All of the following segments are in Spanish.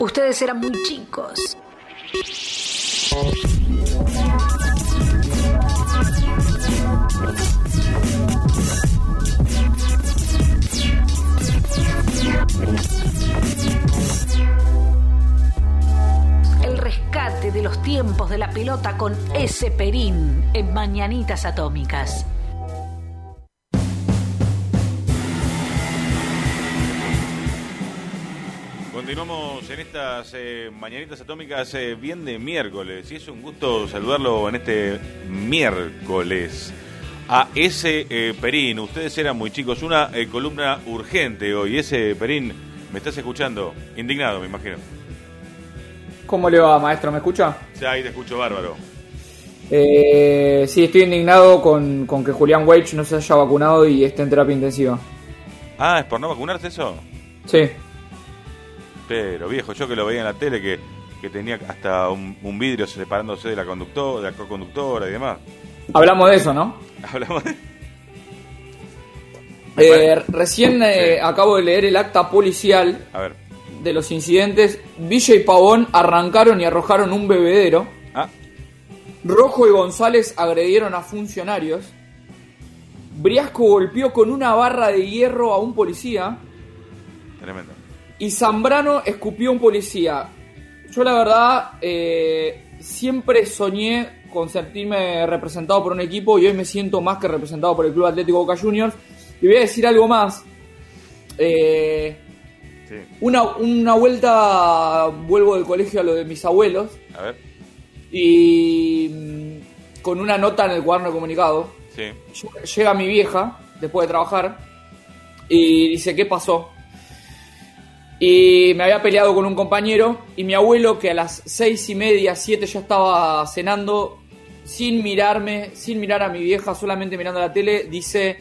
Ustedes eran muy chicos. El rescate de los tiempos de la pelota con ese Perín en Mañanitas Atómicas. En estas eh, mañanitas atómicas eh, bien de miércoles y es un gusto saludarlo en este miércoles. A ese eh, Perín, ustedes eran muy chicos, una eh, columna urgente hoy. Ese Perín, ¿me estás escuchando? Indignado, me imagino. ¿Cómo le va, maestro? ¿Me escucha? Sí, ahí te escucho bárbaro. Eh, sí, estoy indignado con, con que Julián Weich no se haya vacunado y esté en terapia intensiva. Ah, ¿es por no vacunarse eso? Sí. Pero viejo, yo que lo veía en la tele que, que tenía hasta un, un vidrio separándose de la conductora, de la co-conductora y demás. Hablamos de eso, ¿no? Hablamos de... Eh, recién eh, acabo de leer el acta policial A ver. de los incidentes. Villa y Pavón arrancaron y arrojaron un bebedero. Ah, Rojo y González agredieron a funcionarios. Briasco golpeó con una barra de hierro a un policía. tremendo. Y Zambrano escupió a un policía. Yo la verdad eh, siempre soñé con sentirme representado por un equipo y hoy me siento más que representado por el Club Atlético Boca Juniors. Y voy a decir algo más. Eh, Sí. una, una vuelta vuelvo del colegio a lo de mis abuelos A ver. y mm, con una nota en el cuaderno de comunicado. Sí. Llega mi vieja después de trabajar y dice, ¿qué pasó? Y me había peleado con un compañero y mi abuelo que a las seis y media, siete ya estaba cenando, sin mirarme, sin mirar a mi vieja, solamente mirando la tele, dice,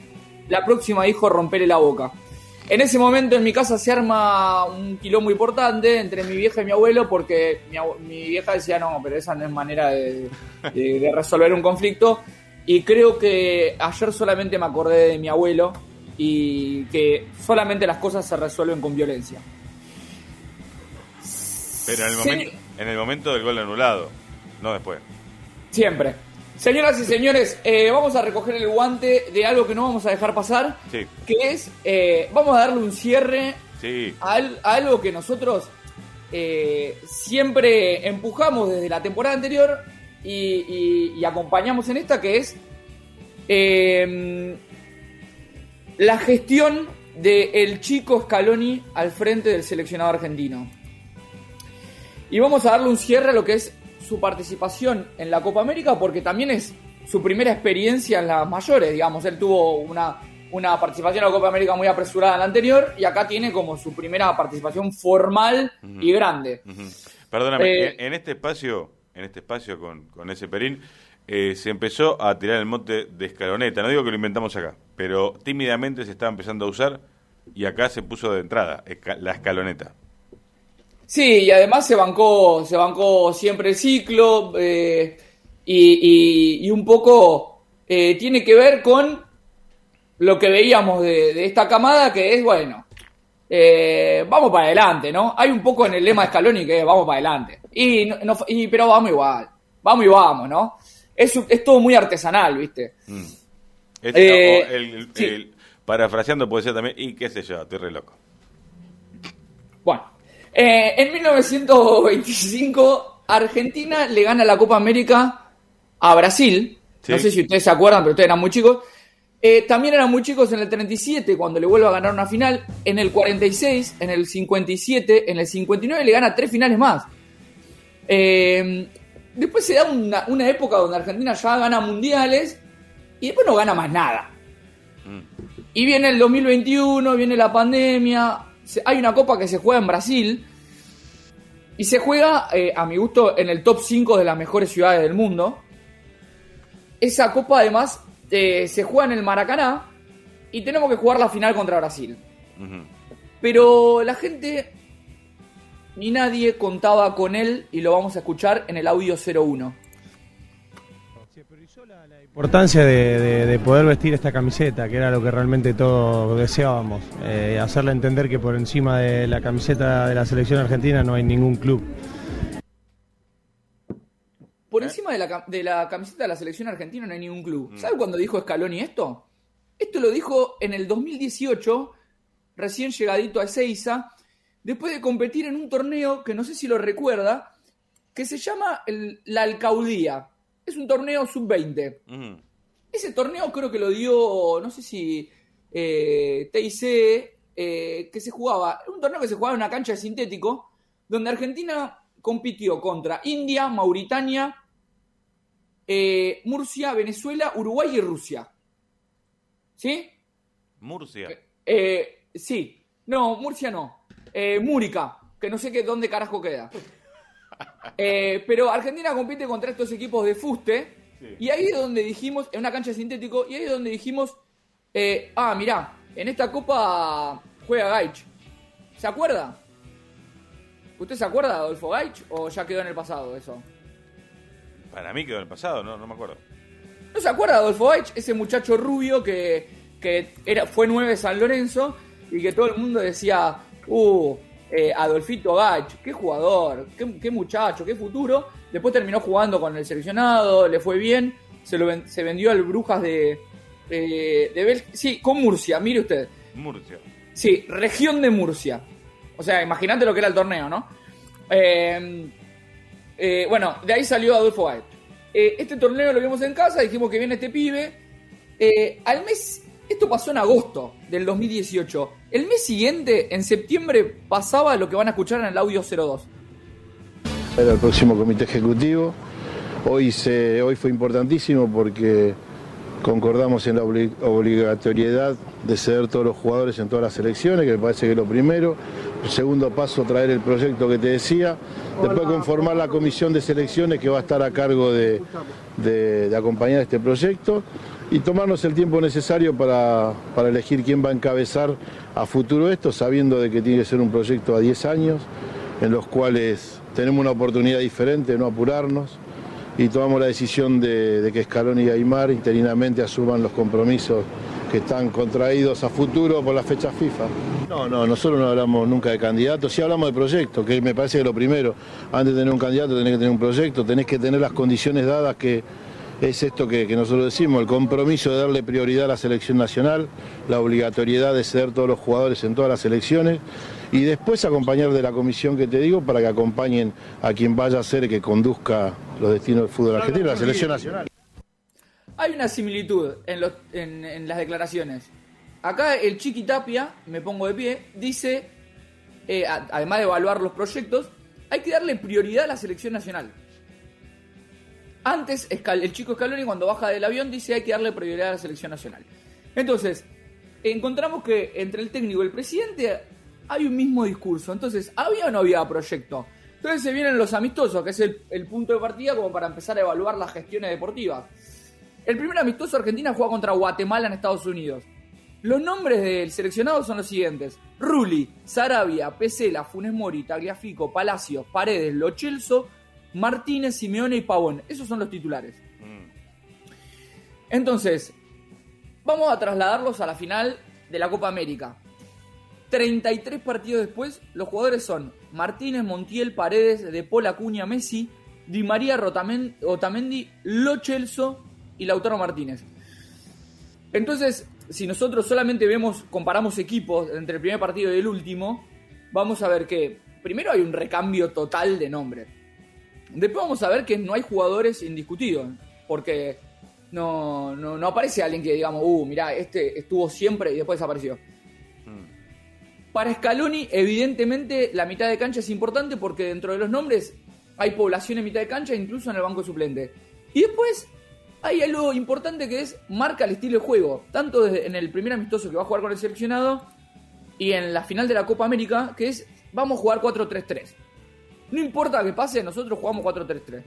la próxima hijo romperle la boca. En ese momento en mi casa se arma un quilombo importante entre mi vieja y mi abuelo porque mi, mi vieja decía, no, pero esa no es manera de resolver un conflicto. Y creo que ayer solamente me acordé de mi abuelo y que solamente las cosas se resuelven con violencia. Pero en el, momento, en el momento del gol anulado, no después. Siempre. Señoras y señores, eh, vamos a recoger el guante de algo que no vamos a dejar pasar, Sí, que es, eh, vamos a darle un cierre sí. a, al- a algo que nosotros eh, siempre empujamos desde la temporada anterior y, y- y acompañamos en esta, que es eh, la gestión del chico Scaloni al frente del seleccionado argentino. Y vamos a darle un cierre a lo que es su participación en la Copa América, porque también es su primera experiencia en las mayores, digamos. Él tuvo una, una participación en la Copa América muy apresurada en la anterior, y acá tiene como su primera participación formal y grande. Perdóname, Eh, en, este espacio, en este espacio con, con ese Perín, eh, se empezó a tirar el monte de escaloneta. No digo que lo inventamos acá, pero tímidamente se estaba empezando a usar y acá se puso de entrada la escaloneta. Sí, y además se bancó, se bancó siempre el ciclo eh, y, y- y un poco eh, tiene que ver con lo que veíamos de, de esta camada, que es, bueno, eh, vamos para adelante, ¿no? Hay un poco en el lema de Scaloni que es vamos para adelante. Y, no- y- pero vamos igual, vamos y vamos, ¿no? Es, es todo muy artesanal, ¿viste? Mm. Es- o el- el- sí. el- parafraseando puede ser también, y qué sé yo, estoy re loco. Bueno, eh, en 1925 Argentina le gana la Copa América a Brasil. Sí. No sé si ustedes se acuerdan, pero ustedes eran muy chicos. Eh, también eran muy chicos en el 37 cuando le vuelve a ganar una final. En el 46, en el 57, en el 59 le gana tres finales más. Eh, después se da una, una época donde Argentina ya gana mundiales y después no gana más nada. Mm. Y viene el 2021, viene la pandemia, hay una copa que se juega en Brasil y se juega, eh, a mi gusto, en el top 5 de las mejores ciudades del mundo. Esa copa además eh, se juega en el Maracaná y tenemos que jugar la final contra Brasil. Pero la gente ni nadie contaba con él y lo vamos a escuchar en el audio 01. Importancia de, poder vestir esta camiseta, que era lo que realmente todos deseábamos, eh, hacerle entender que por encima de la camiseta de la selección argentina no hay ningún club. Por encima de la, de la camiseta de la selección argentina no hay ningún club. Mm. ¿Sabe cuándo dijo Scaloni esto? Esto lo dijo en el 2018, recién llegadito a Ezeiza, después de competir en un torneo que no sé si lo recuerda, que se llama la Alcaudía. Es un torneo sub-20. Ese torneo creo que lo dio, no sé si eh, TIC, eh, que se jugaba, un torneo que se jugaba en una cancha de sintético, donde Argentina compitió contra India, Mauritania, eh, Murcia, Venezuela, Uruguay y Rusia. ¿Sí? Murcia. sí. No, Murcia no. Múrica, que no sé qué, dónde carajo queda. Eh, pero Argentina compite contra estos equipos de fuste. Y ahí es donde dijimos, en una cancha sintético, y ahí es donde dijimos, eh, ah, mirá, en esta copa juega Gaich. ¿Se acuerda? ¿Usted se acuerda de Adolfo Gaich o ya quedó en el pasado eso? Para mí quedó en el pasado, no, no me acuerdo. ¿No se acuerda de Adolfo Gaich? Ese muchacho rubio que, que era, fue nueve San Lorenzo y que todo el mundo decía, uh, eh, Adolfito Gach, qué jugador, qué, muchacho, qué futuro. Después terminó jugando con el seleccionado, le fue bien, se, lo se vendió al Brujas de, de Bélgica. Sí, con Murcia, mire usted. Murcia. Sí, región de Murcia. O sea, imagínate lo que era el torneo, ¿no? Eh, eh, bueno, de ahí salió Adolfo Gach. este torneo lo vimos en casa, dijimos que viene este pibe. al mes esto pasó en agosto del 2018. El mes siguiente, en septiembre, pasaba lo que van a escuchar en el audio 02. Era el próximo comité ejecutivo. Hoy, se, hoy fue importantísimo porque concordamos en la obligatoriedad de ceder todos los jugadores en todas las elecciones, que me parece que es lo primero. El segundo paso, traer el proyecto que te decía. Después conformar la comisión de selecciones que va a estar a cargo de, de acompañar este proyecto y tomarnos el tiempo necesario para, elegir quién va a encabezar a futuro esto, sabiendo de que tiene que ser un proyecto a 10 años, en los cuales tenemos una oportunidad diferente, no apurarnos, y tomamos la decisión de, que Escalón y Aymar interinamente asuman los compromisos que están contraídos a futuro por la fecha FIFA. No, no, nosotros no hablamos nunca de candidatos, sí hablamos de proyectos, que me parece que lo primero, antes de tener un candidato tenés que tener un proyecto, tenés que tener las condiciones dadas que es esto que, nosotros decimos, el compromiso de darle prioridad a la selección nacional, la obligatoriedad de ceder todos los jugadores en todas las selecciones y después acompañar de la comisión que te digo para que acompañen a quien vaya a ser que conduzca los destinos del fútbol argentino, la selección nacional. Hay una similitud en, las declaraciones. Acá el Chiqui Tapia, me pongo de pie, dice, eh, además de evaluar los proyectos, hay que darle prioridad a la selección nacional. Antes, el chico Scaloni cuando baja del avión dice hay que darle prioridad a la selección nacional. Entonces, encontramos que entre el técnico y el presidente hay un mismo discurso. Entonces, ¿había o no había proyecto? Entonces se vienen los amistosos, que es el, punto de partida como para empezar a evaluar las gestiones deportivas. El primer amistoso Argentina juega contra Guatemala en Estados Unidos. Los nombres del seleccionado son los siguientes: Rulli, Sarabia, Pesela, Funes Mori, Tagliafico, Palacios, Paredes, Lochelso, Martínez, Simeone y Pavón. Esos son los titulares. Mm. Entonces, vamos a trasladarlos a la final de la Copa América. 33 partidos después, los jugadores son Martínez, Montiel, Paredes, De Paul, Acuña, Messi, Di María, Otamendi, Lo Celso y Lautaro Martínez. Entonces, si nosotros solamente vemos, comparamos equipos entre el primer partido y el último, vamos a ver que primero hay un recambio total de nombres. Después vamos a ver que no hay jugadores indiscutidos, porque no, no, aparece alguien que digamos, uh, mirá, este estuvo siempre y después desapareció. Hmm. Para Scaloni, evidentemente, la mitad de cancha es importante porque dentro de los nombres hay población en mitad de cancha, incluso en el banco suplente. Y después hay algo importante que es marca el estilo de juego, tanto en el primer amistoso que va a jugar con el seleccionado y en la final de la Copa América, que es vamos a jugar 4-3-3. No importa que pase, nosotros jugamos 4-3-3.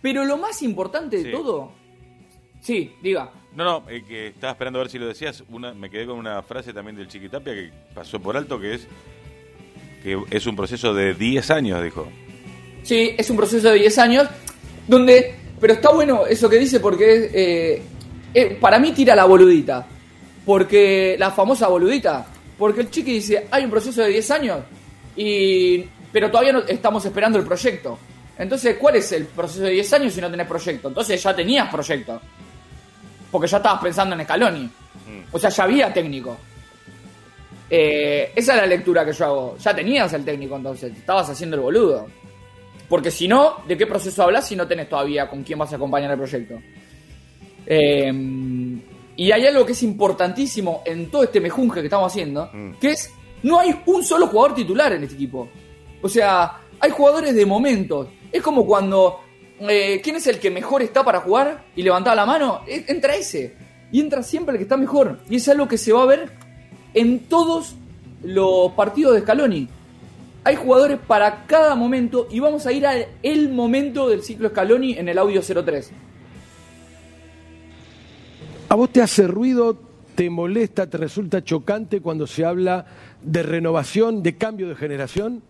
Pero lo más importante de todo. Sí, diga. No, no, eh, que estaba esperando a ver si lo decías. Una, me quedé con una frase también del Chiquitapia que pasó por alto, que es que es un proceso de 10 años, dijo. Sí, es un proceso de 10 años donde Pero está bueno eso que dice porque eh, eh, para mí tira la boludita. Porque la famosa boludita. Porque el chiqui dice, hay un proceso de 10 años, y, pero todavía no estamos esperando el proyecto. Entonces, ¿cuál es el proceso de 10 años si no tenés proyecto? Entonces ya tenías proyecto. Porque ya estabas pensando en Scaloni. O sea, ya había técnico. Eh, esa es la lectura que yo hago. Ya tenías el técnico entonces, estabas haciendo el boludo. Porque si no, ¿de qué proceso hablas si no tenés todavía con quién vas a acompañar el proyecto? Eh, y hay algo que es importantísimo en todo este mejunje que estamos haciendo, que es, no hay un solo jugador titular en este equipo. O sea, hay jugadores de momentos. Es como cuando, eh, ¿quién es el que mejor está para jugar? Y levantaba la mano, e- entra ese. Y entra siempre el que está mejor. Y es algo que se va a ver en todos los partidos de Scaloni. Hay jugadores para cada momento y vamos a ir al momento del ciclo Scaloni en el audio 03. ¿A vos te hace ruido, te molesta, te resulta chocante cuando se habla de renovación, de cambio de generación?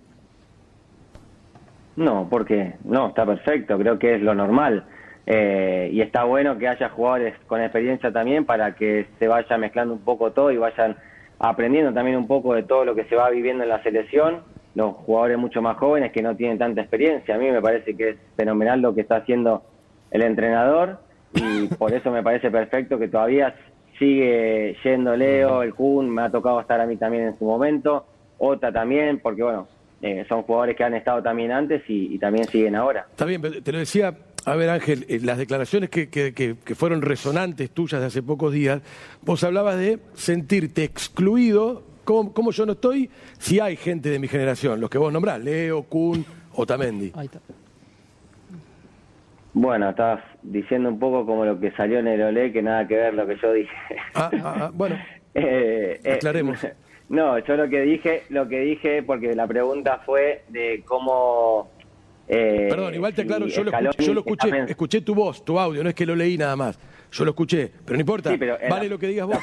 No, porque no, está perfecto, creo que es lo normal. Eh, y está bueno que haya jugadores con experiencia también para que se vaya mezclando un poco todo y vayan aprendiendo también un poco de todo lo que se va viviendo en la selección. Los jugadores mucho más jóvenes que no tienen tanta experiencia. A mí me parece que es fenomenal lo que está haciendo el entrenador y por eso me parece perfecto que todavía sigue yendo Leo, el Kun, me ha tocado estar a mí también en su momento, Ota también, porque bueno, eh, son jugadores que han estado también antes y, y también siguen ahora. Está bien, pero te lo decía, a ver Ángel, eh, las declaraciones que, que- que- que fueron resonantes tuyas de hace pocos días, vos hablabas de sentirte excluido, ¿cómo, cómo yo no estoy? Si hay gente de mi generación, los que vos nombrás, Leo, Kun, Otamendi. Ahí está. Bueno, estabas diciendo un poco como lo que salió en el Olé, que nada que ver lo que yo dije. Ah, ah, ah, bueno, Eh, eh, Aclaremos. No, yo lo que dije, lo que dije, porque la pregunta fue de cómo. eh, perdón, igual te aclaro, yo lo escuché, yo lo escuché, escuché tu voz, tu audio, no es que lo leí nada más, yo lo escuché, pero no importa, Sí, pero, vale la- lo que digas vos.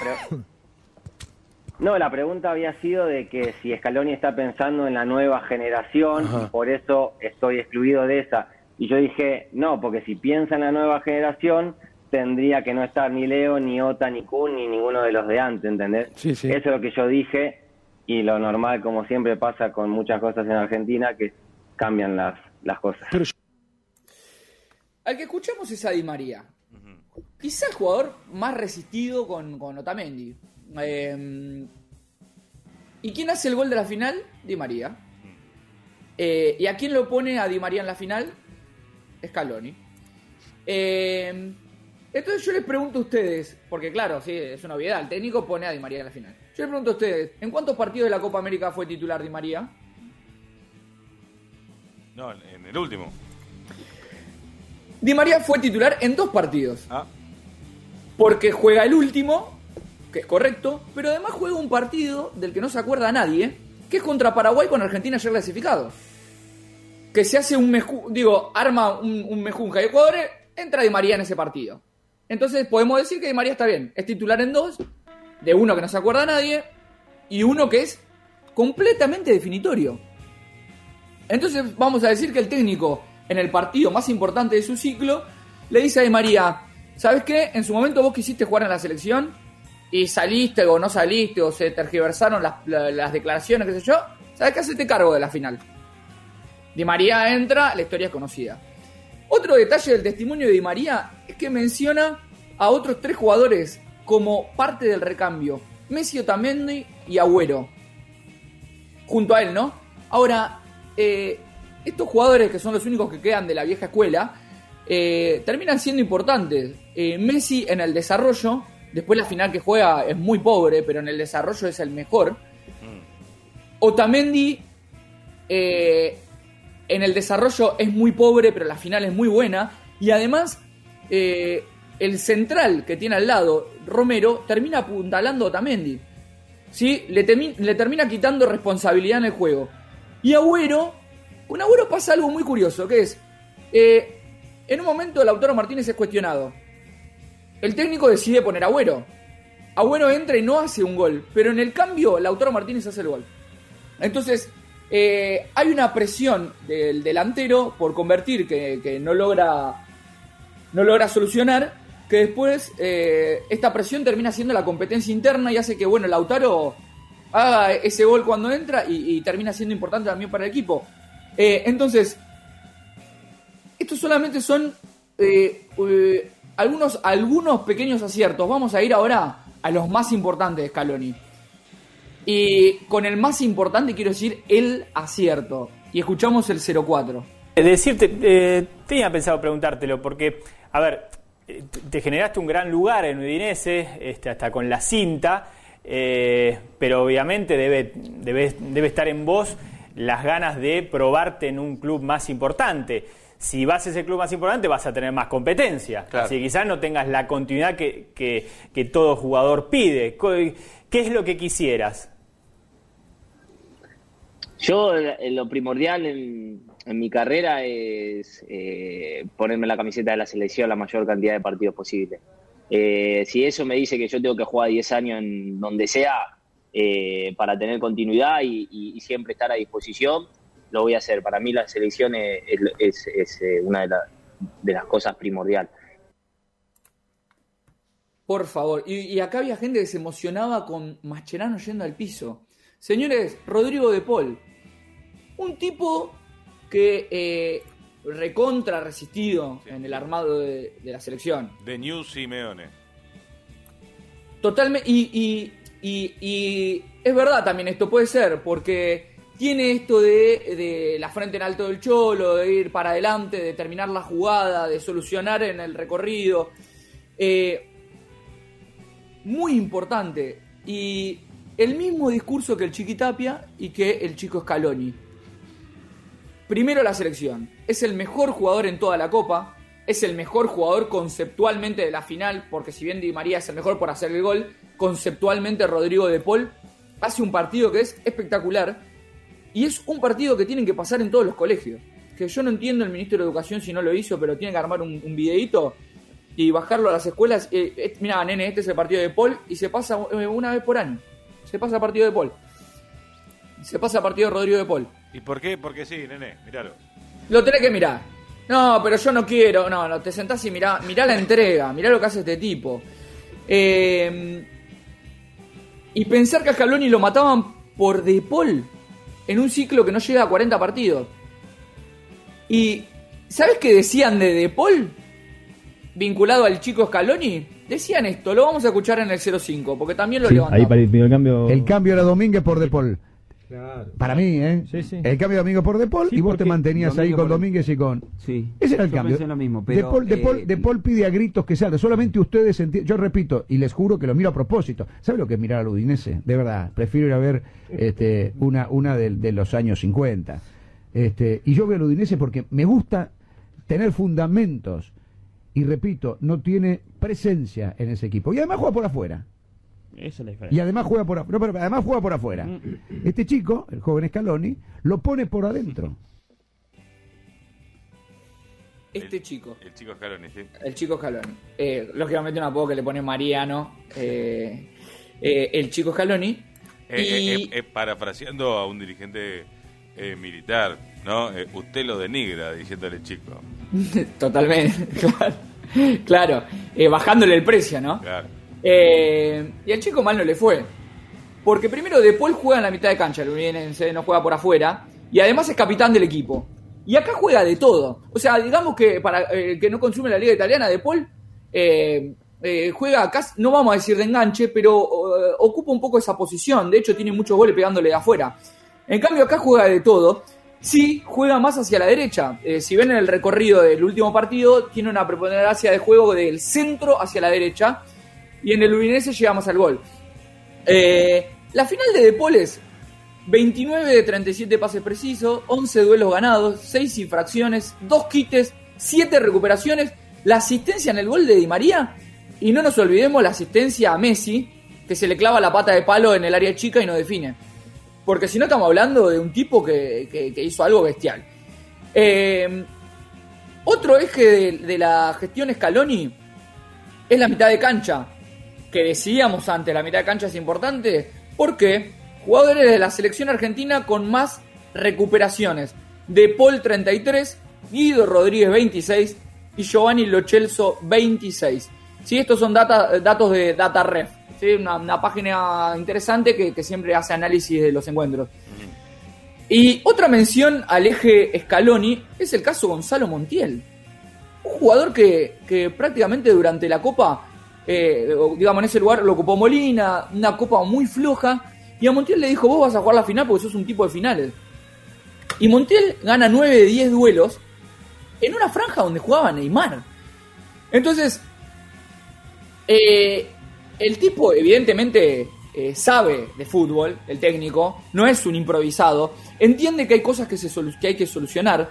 No, la pregunta había sido de que si Scaloni está pensando en la nueva generación Ajá. y por eso estoy excluido de esa. Y yo dije, no, porque si piensa en la nueva generación, tendría que no estar ni Leo, ni Ota, ni Kun, ni ninguno de los de antes, ¿entendés? Sí, sí. Eso es lo que yo dije y lo normal, como siempre pasa con muchas cosas en Argentina, que cambian las, las cosas. Pero yo- Al que escuchamos es a Di María. Quizá el jugador más resistido con, con Otamendi. Eh, ¿Y quién hace el gol de la final? Di María. Eh, ¿Y a quién lo pone a Di María en la final? Scaloni. Eh, entonces yo les pregunto a ustedes, porque claro, sí, es una obviedad, el técnico pone a Di María en la final. Yo les pregunto a ustedes, ¿en cuántos partidos de la Copa América fue titular Di María? No, en el último. Di María fue titular en dos partidos. Ah, Porque juega el último, que es correcto, pero además juega un partido del que no se acuerda nadie, que es contra Paraguay con Argentina ayer clasificado. Que se hace un meju, digo, arma un, un mejunja de jugadores, entra Di María en ese partido. Entonces podemos decir que Di María está bien, es titular en dos, de uno que no se acuerda nadie, y uno que es completamente definitorio. Entonces vamos a decir que el técnico, en el partido más importante de su ciclo, le dice a Di María, ¿sabes qué? En su momento vos quisiste jugar en la selección y saliste o no saliste o se tergiversaron las, la- las declaraciones, qué sé yo. ¿Sabes qué? Hacete cargo de la final. Di María entra, la historia es conocida. Otro detalle del testimonio de Di María es que menciona a otros tres jugadores como parte del recambio. Messi, Otamendi y Agüero. Junto a él, ¿no? Ahora, eh, estos jugadores que son los únicos que quedan de la vieja escuela, eh, terminan siendo importantes. Eh, Messi en el desarrollo, después la final que juega es muy pobre, pero en el desarrollo es el mejor. Otamendi eh, en el desarrollo es muy pobre, pero la final es muy buena. Y además, eh, el central que tiene al lado, Romero, termina apuntalando a Otamendi. ¿Sí? Le termina quitando responsabilidad en el juego. Y Agüero, con Agüero pasa algo muy curioso, que es, eh, en un momento Lautaro Martínez es cuestionado. El técnico decide poner a Agüero. Agüero entra y no hace un gol, pero en el cambio Lautaro Martínez hace el gol. Entonces, eh, hay una presión del delantero por convertir que, no logra no logra solucionar, que después eh, esta presión termina siendo la competencia interna y hace que, bueno, Lautaro haga ese gol cuando entra y, termina siendo importante también para el equipo. Eh, entonces, estos solamente son algunos, algunos pequeños aciertos. Vamos a ir ahora a los más importantes de Scaloni. Y con el más importante quiero decir el acierto. Y escuchamos el 04. Decirte, eh, tenía pensado preguntártelo, porque, a ver, eh, te generaste un gran lugar en Udinese, este, hasta con la cinta, eh, pero obviamente debe, debe, debe estar en vos las ganas de probarte en un club más importante. Si vas a ese club más importante vas a tener más competencia. Claro. Así que quizás no tengas la continuidad que, que- que todo jugador pide. ¿Qué es lo que quisieras? Yo eh, lo primordial en, mi carrera es eh, ponerme la camiseta de la selección la mayor cantidad de partidos posible. Eh, si eso me dice que yo tengo que jugar 10 años en donde sea para tener continuidad y, siempre estar a disposición, lo voy a hacer. Para mí la selección es, una de las cosas primordiales. Por favor. Y, y acá había gente que se emocionaba con Mascherano yendo al piso. Señores, Rodrigo de Paul. Un tipo que eh, recontra resistido en el armado de, de la selección. De New Simeone. Totalmente. Y, y, y- y es verdad también esto, puede ser, porque tiene esto de, de la frente en alto del cholo, de ir para adelante, de terminar la jugada, de solucionar en el recorrido. Eh, muy importante. Y el mismo discurso que el Chiquitapia y que el chico Scaloni. Primero la selección. Es el mejor jugador en toda la copa. Es el mejor jugador conceptualmente de la final. Porque si bien Di María es el mejor por hacer el gol, conceptualmente Rodrigo de Paul hace un partido que es espectacular. Y es un partido que tienen que pasar en todos los colegios. Que yo no entiendo el ministro de Educación si no lo hizo, pero tiene que armar un, un videíto y bajarlo a las escuelas. Eh, eh, mira, nene, este es el partido de Paul y se pasa eh, una vez por año. Se pasa partido de Paul. Se pasa partido de Rodrigo de Paul. ¿Y por qué? Porque sí, nene, míralo. Lo tenés que mirar. No, pero yo no quiero. No, no, te sentás y mirá, mirá la entrega, mirá lo que hace este tipo. Eh, y pensar que a Scaloni lo mataban por De Paul en un ciclo que no llega a 40 partidos. Y ¿sabes qué decían de De Paul? Vinculado al chico Scaloni. Decían esto, lo vamos a escuchar en el 05, porque también lo Sí, levantamos. ahí para el el cambio. El cambio era Domínguez por De Paul. Para mí, ¿eh? Sí, sí. El cambio de Domingo por De Paul Sí, y vos te mantenías ahí con por- Domínguez y con. Sí. Ese era el Yo cambio. pensé lo mismo, de, pero, Paul, de, Paul, eh, de Paul pide a gritos que salga. Solamente ustedes entienden. Yo repito, y les juro que lo miro a propósito. ¿Sabe lo que es mirar al Udinese? De verdad. Prefiero ir a ver este, una, una de, de los años 50. Este, y yo veo al Udinese porque me gusta tener fundamentos. Y repito, no tiene presencia en ese equipo. Y además juega por afuera. Esa es la Y diferencia. además juega por, af- no, pero además juega por afuera. Este chico, el joven Scaloni, lo pone por adentro. Este chico. El chico Scaloni, sí. El chico Scaloni. Eh, lógicamente un apodo que le pone Mariano. eh, eh, el chico Scaloni. Eh, y eh, eh, eh, parafraseando a un dirigente eh, militar, ¿no? Eh, usted lo denigra diciéndole chico. totalmente. Claro. claro, eh, bajándole el precio, ¿no? Claro. Eh, y al chico mal no le fue. Porque primero De Paul juega en la mitad de cancha, el Udinese no juega por afuera. Y además es capitán del equipo. Y acá juega de todo. O sea, digamos que para eh, el que no consume la liga italiana, De Paul eh, juega acá, no vamos a decir de enganche, pero ocupa un poco esa posición. De hecho, tiene muchos goles pegándole de afuera. En cambio, acá juega de todo. Sí, juega más hacia la derecha. Eh, si ven en el recorrido del último partido, tiene una preponderancia de juego del centro hacia la derecha. Y en el Udinese llegamos al gol. Eh, la final de Depol es 29 de 37 pases precisos, 11 duelos ganados, 6 infracciones, 2 quites, 7 recuperaciones, la asistencia en el gol de Di María y no nos olvidemos la asistencia a Messi, que se le clava la pata de palo en el área chica y no define. Porque si no estamos hablando de un tipo que, que- hizo algo bestial. Eh, otro eje de, de la gestión Scaloni es la mitad de cancha. Que decíamos antes, la mitad de cancha es importante. Porque jugadores de la selección argentina con más recuperaciones. De Paul 33, Guido Rodríguez 26, y Giovanni Lochelso 26. Sí, estos son data- datos de DataRef, ¿sí? una, una página interesante que, que siempre hace análisis de los encuentros. Y otra mención al eje Scaloni es el caso Gonzalo Montiel. Un jugador que, que prácticamente durante la Copa, eh, digamos, en ese lugar lo ocupó Molina, una Copa muy floja, y a Montiel le dijo, vos vas a jugar la final porque sos un tipo de finales. Y Montiel gana 9 de 10 duelos en una franja donde jugaba Neymar. Entonces, eh, el tipo evidentemente eh, sabe de fútbol, el técnico, no es un improvisado, entiende que hay cosas que, se que hay que solucionar,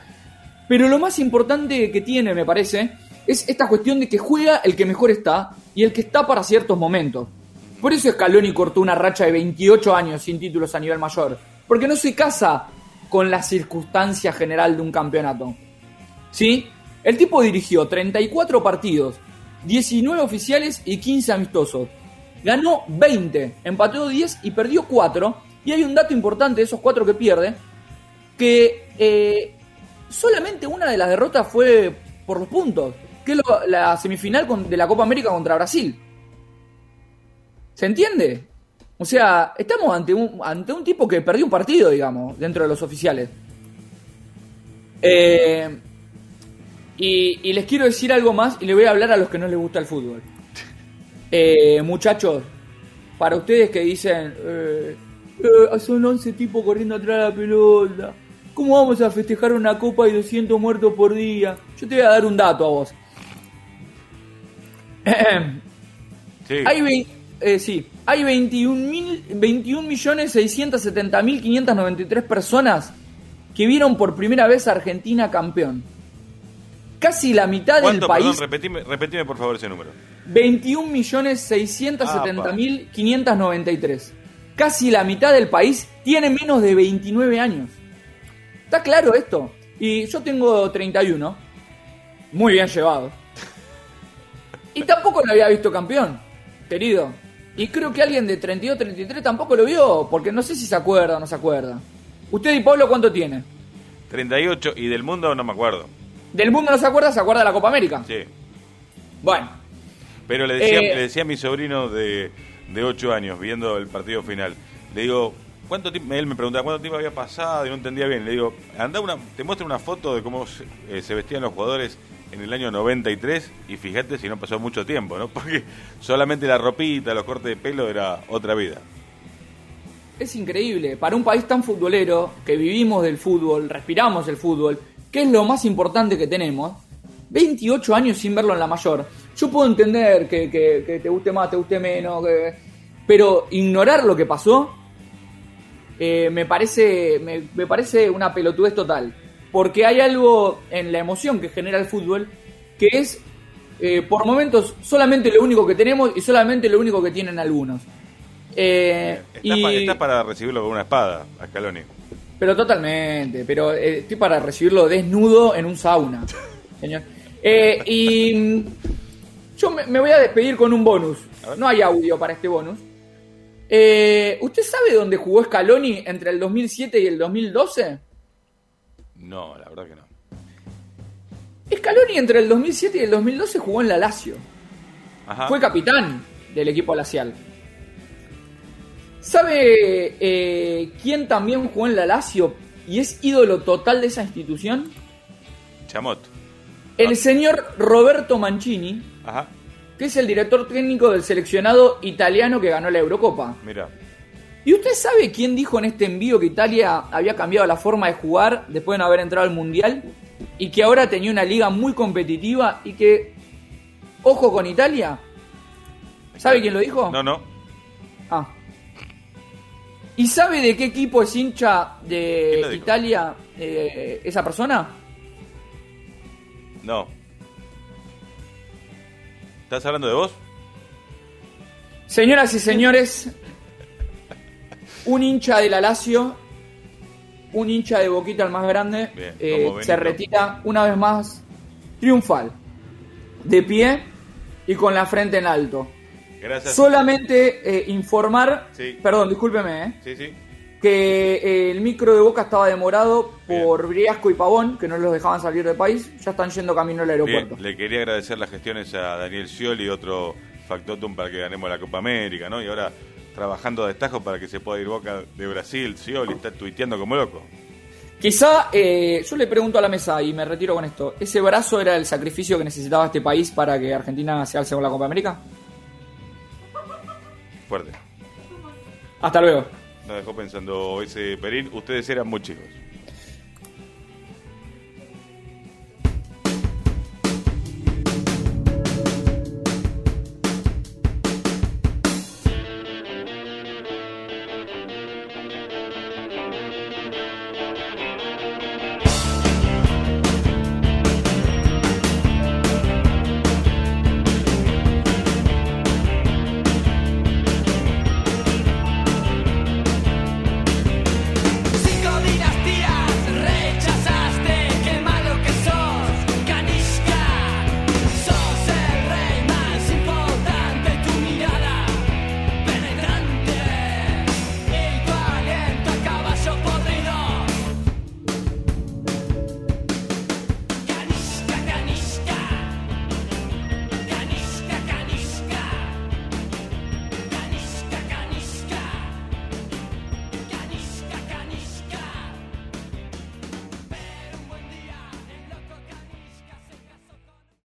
pero lo más importante que tiene, me parece, es esta cuestión de que juega el que mejor está y el que está para ciertos momentos. Por eso Scaloni cortó una racha de 28 años sin títulos a nivel mayor, porque no se casa con la circunstancia general de un campeonato. ¿Sí? El tipo dirigió 34 partidos, 19 oficiales y 15 amistosos. Ganó 20, empató 10 y perdió 4. Y hay un dato importante de esos 4 que pierde, que eh, solamente una de las derrotas fue por los puntos, que es la semifinal con- de la Copa América contra Brasil. ¿Se entiende? O sea, estamos ante un, ante un tipo que perdió un partido, digamos, dentro de los oficiales. Eh, y, y les quiero decir algo más y le voy a hablar a los que no les gusta el fútbol. Eh, muchachos, para ustedes que dicen, eh, eh, son 11 tipos corriendo atrás de la pelota, ¿cómo vamos a festejar una copa y 200 muertos por día? Yo te voy a dar un dato a vos. Sí. Hay, eh, sí, hay 21 mil- 21 millones 670 mil 593 personas que vieron por primera vez a Argentina campeón. Casi la mitad del país, Perdón, repetime, repetime por favor ese número. 21 millones 670 mil 593. Casi la mitad del país tiene menos de 29 años. ¿Está claro esto? Y yo tengo 31. Muy bien llevado. Y tampoco lo había visto campeón, querido. Y creo que alguien de 32, 33 tampoco lo vio, porque no sé si se acuerda o no se acuerda. ¿Usted y Pablo cuánto tiene? 38 y del mundo no me acuerdo. ¿Del mundo no se acuerda? ¿Se acuerda de la Copa América? Sí. Bueno, Pero le decía, Eh, le decía a mi sobrino de, de 8 años, viendo el partido final, le digo, ¿cuánto tiempo? Él me preguntaba cuánto tiempo había pasado y no entendía bien. Le digo, anda una, te muestro una foto de cómo se, eh, se vestían los jugadores en el año 93 y fíjate si no pasó mucho tiempo, ¿no? Porque solamente la ropita, los cortes de pelo era otra vida. es increíble. Para un país tan futbolero, que vivimos del fútbol, respiramos el fútbol, que es lo más importante que tenemos, 28 años sin verlo en la mayor. Yo puedo entender que, que- que te guste más, te guste menos, que- pero ignorar lo que pasó eh, me, parece, me, me parece una pelotudez total. Porque hay algo en la emoción que genera el fútbol que es, eh, por momentos, solamente lo único que tenemos y solamente lo único que tienen algunos. Eh, Estás, y- pa- estás para recibirlo con una espada, Scaloni. Pero totalmente, pero eh, estoy para recibirlo desnudo en un sauna. Señor. Eh, y mm, yo me, me voy a despedir con un bonus. No hay audio para este bonus. Eh, ¿Usted sabe dónde jugó Scaloni entre el 2007 y el 2012? No, la verdad que no. Scaloni entre el 2007 y el 2012 jugó en la Lazio. Ajá. Fue capitán del equipo lacial. ¿Sabe eh, quién también jugó en la Lazio y es ídolo total de esa institución? Chamot. El señor Roberto Mancini, Ajá. que es el director técnico del seleccionado italiano que ganó la Eurocopa. Mira. ¿Y usted sabe quién dijo en este envío que Italia había cambiado la forma de jugar después de no haber entrado al Mundial? Y que ahora tenía una liga muy competitiva y que, ojo con Italia. ¿Sabe quién lo dijo? No, no. ¿Y sabe de qué equipo es hincha ¿Quién de? Italia eh, esa persona? No. ¿Estás hablando de vos? Señoras y señores, un hincha de la Lazio, un hincha de Boquita el más grande, Bien, eh, se retira una vez más triunfal, de pie y con la frente en alto. Gracias. Solamente eh, informar, Sí. perdón, discúlpeme, eh, Sí, sí. que eh, el micro de Boca estaba demorado por Briasco y Pavón, que no los dejaban salir del país. Ya están yendo camino al aeropuerto. Bien, le quería agradecer las gestiones a Daniel Scioli, otro factotum para que ganemos la Copa América, ¿no? Y ahora trabajando a destajo para que se pueda ir Boca de Brasil. Scioli está tuiteando como loco. Quizá, eh, yo le pregunto a la mesa y me retiro con esto, ¿ese brazo era el sacrificio que necesitaba este país para que Argentina se alce con la Copa América? Fuerte. Hasta luego. Nos dejó pensando ese Perín. Ustedes eran muy chicos.